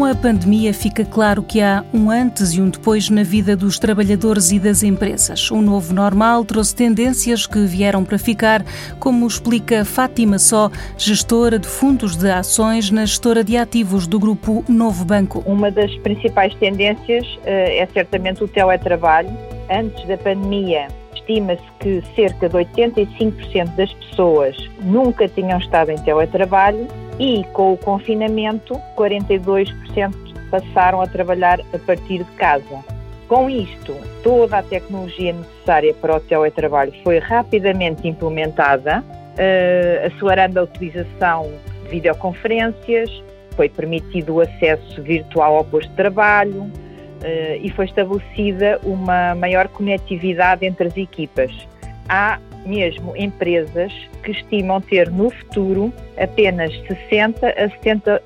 Com a pandemia, fica claro que há um antes e um depois na vida dos trabalhadores e das empresas. O novo normal trouxe tendências que vieram para ficar, como explica Fátima Só, gestora de fundos de ações na gestora de ativos do grupo Novo Banco. Uma das principais tendências uh, é certamente o teletrabalho. Antes da pandemia, estima-se que cerca de 85% das pessoas nunca tinham estado em teletrabalho e com o confinamento, 42% passaram a trabalhar a partir de casa. Com isto, toda a tecnologia necessária para o teletrabalho foi rapidamente implementada, uh, acelerando a utilização de videoconferências, foi permitido o acesso virtual ao posto de trabalho uh, e foi estabelecida uma maior conectividade entre as equipas. Há mesmo empresas que estimam ter no futuro apenas 60 a 70%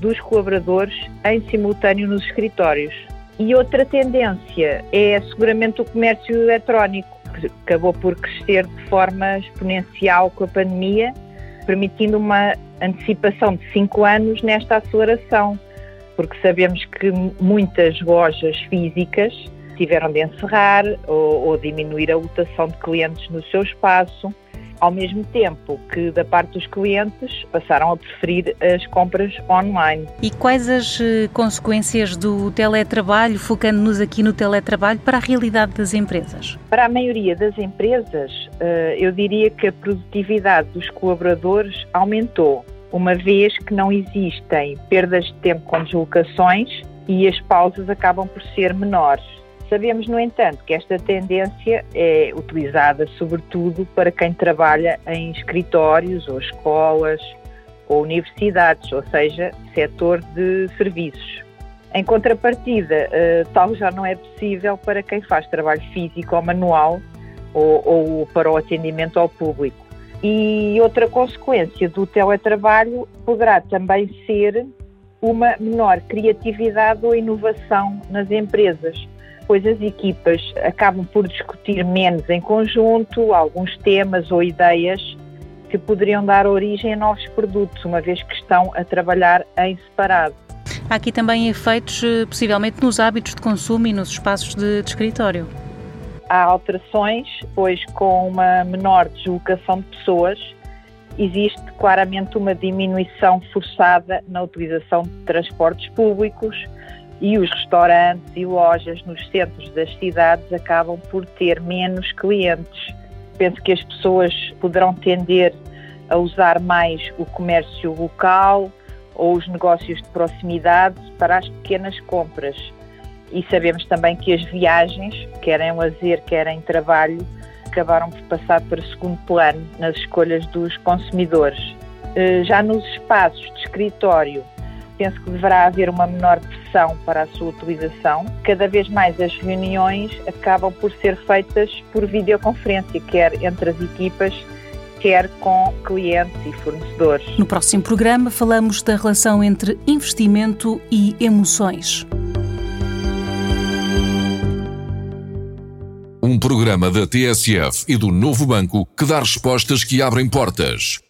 dos colaboradores em simultâneo nos escritórios. E outra tendência é seguramente o comércio eletrónico, que acabou por crescer de forma exponencial com a pandemia, permitindo uma antecipação de 5 anos nesta aceleração, porque sabemos que muitas lojas físicas tiveram de encerrar ou, ou diminuir a lotação de clientes no seu espaço, ao mesmo tempo que, da parte dos clientes, passaram a preferir as compras online. E quais as eh, consequências do teletrabalho, focando-nos aqui no teletrabalho, para a realidade das empresas? Para a maioria das empresas, eh, eu diria que a produtividade dos colaboradores aumentou, uma vez que não existem perdas de tempo com deslocações e as pausas acabam por ser menores. Sabemos, no entanto, que esta tendência é utilizada sobretudo para quem trabalha em escritórios ou escolas ou universidades, ou seja, setor de serviços. Em contrapartida, eh, tal já não é possível para quem faz trabalho físico ou manual ou, ou para o atendimento ao público. E outra consequência do teletrabalho poderá também ser uma menor criatividade ou inovação nas empresas, pois as equipas acabam por discutir menos em conjunto alguns temas ou ideias que poderiam dar origem a novos produtos, uma vez que estão a trabalhar em separado. Há aqui também efeitos, eh, possivelmente, nos hábitos de consumo e nos espaços de, de escritório. Há alterações, pois com uma menor deslocação de pessoas, existe claramente uma diminuição forçada na utilização de transportes públicos, e os restaurantes e lojas nos centros das cidades acabam por ter menos clientes. Penso que as pessoas poderão tender a usar mais o comércio local ou os negócios de proximidade para as pequenas compras. E sabemos também que as viagens, quer em lazer, quer em trabalho, acabaram por passar para segundo plano nas escolhas dos consumidores. Eh, já nos espaços de escritório, penso que deverá haver uma menor pressão para a sua utilização. Cada vez mais as reuniões acabam por ser feitas por videoconferência, quer entre as equipas, quer com clientes e fornecedores. No próximo programa falamos da relação entre investimento e emoções. Um programa da TSF e do Novo Banco que dá respostas que abrem portas.